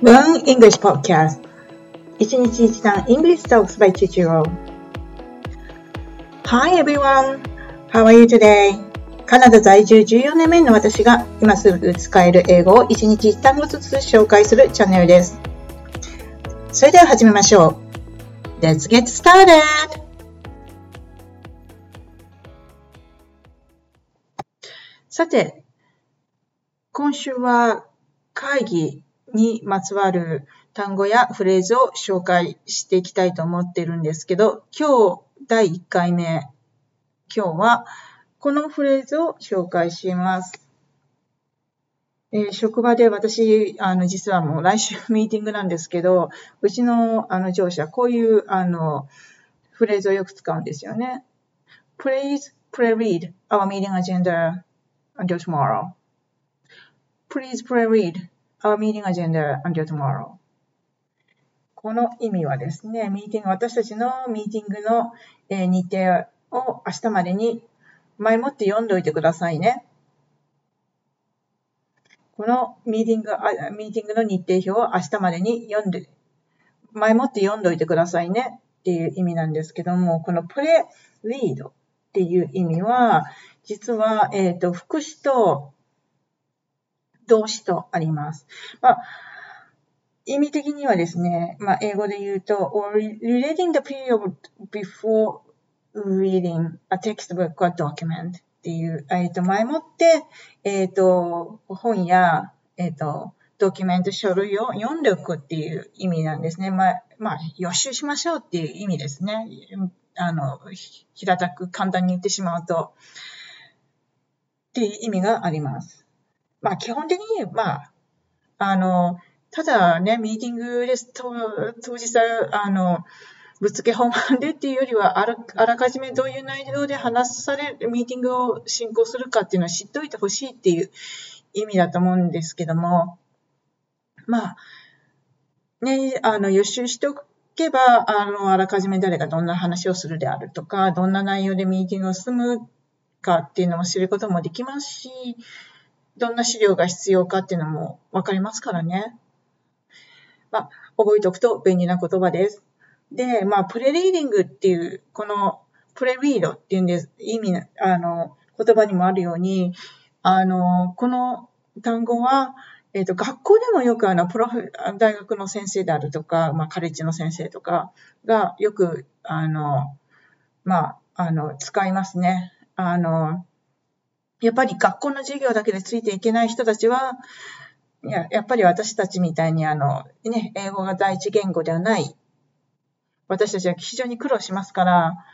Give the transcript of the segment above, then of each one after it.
Learn English Podcast 一日一単 English Talks by Chichiro Hi everyone! How are you today? カナダ在住14年目の私が今すぐ使える英語を一日一単語ずつ紹介するチャンネルです。それでは始めましょう。Let's get started! さて、今週は会議にまつわる単語やフレーズを紹介していきたいと思ってるんですけど、今日第1回目、今日はこのフレーズを紹介します。えー、職場で私、あの、実はもう来週ミーティングなんですけど、うちのあの上司はこういうあのフレーズをよく使うんですよね。Please pre-read our meeting agenda until tomorrow. Please pre-read our meeting agenda until tomorrow. この意味はですね、ミーティング、私たちのミーティングの、日程を明日までに前もって読んでおいてくださいね。このミーティング、ミーティングの日程表を明日までに読んで、前もって読んでおいてくださいねっていう意味なんですけども、このプレリードっていう意味は、実は、えっ、ー、と、副詞と動詞とあります。まあ、意味的にはですね、まあ、英語で言うと、or relating the period before reading a textbook or document っていう、えっ、と、前もって、えっ、と、本や、えっ、と、ドキュメント書類を読んでおくっていう意味なんですね。まあ、まあ、予習しましょうっていう意味ですね。あの、平たく簡単に言ってしまうと、っていう意味があります。まあ、基本的に、まあ、あの、ただね、ミーティングですと、当日、あの、ぶつけ本番でっていうよりはあら、あらかじめどういう内容で話される、ミーティングを進行するかっていうのは知っておいてほしいっていう意味だと思うんですけども、まあ、ね、あの、予習しておけば、あの、あらかじめ誰がどんな話をするであるとか、どんな内容でミーティングを進むかっていうのも知ることもできますし、どんな資料が必要かっていうのもわかりますからね。まあ、覚えておくと便利な言葉です。で、まあ、プレリーディングっていう、このプレリードっていうんです、意味、あの、言葉にもあるように、あの、この単語は、えっ、ー、と、学校でもよくあの、プロフ、大学の先生であるとか、まあ、カレッジの先生とかがよく、あの、まあ、あの、使いますね。あの、やっぱり学校の授業だけでついていけない人たちは、ややっぱり私たちみたいにあの、ね、英語が第一言語ではない、私たちは非常に苦労しますから、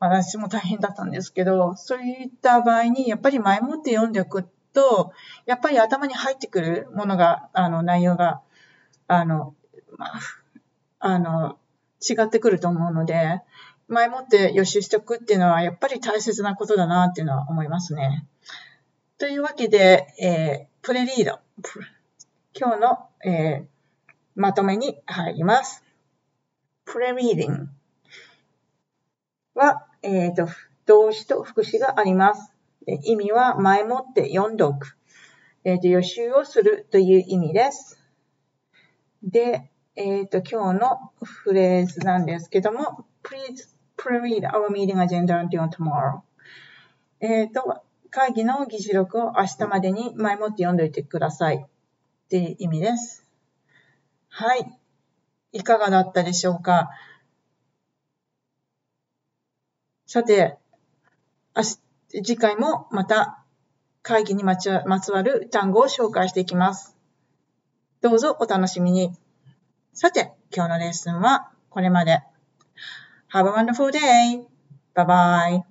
私も大変だったんですけど、そういった場合に、やっぱり前もって読んでおくと、やっぱり頭に入ってくるものが、あの、内容が、あの、まあ、あの、違ってくると思うので、前もって予習しておくっていうのは、やっぱり大切なことだなっていうのは思いますね。というわけで、えー、プレリード。今日の、えー、まとめに入ります。プレリーディングは、えっ、ー、と、動詞と副詞があります。意味は前もって読んでおく。えっ、ー、と、予習をするという意味です。で、えっ、ー、と、今日のフレーズなんですけども、please pre-read our meeting agenda until tomorrow. えっ、と、会議の議事録を明日までに前もって読んでおいてください。っていう意味です。はい。いかがだったでしょうか？さて、次回もまた会議にまつわる単語を紹介していきます。どうぞお楽しみに。さて、今日のレッスンはこれまで。Have a wonderful day. Bye bye.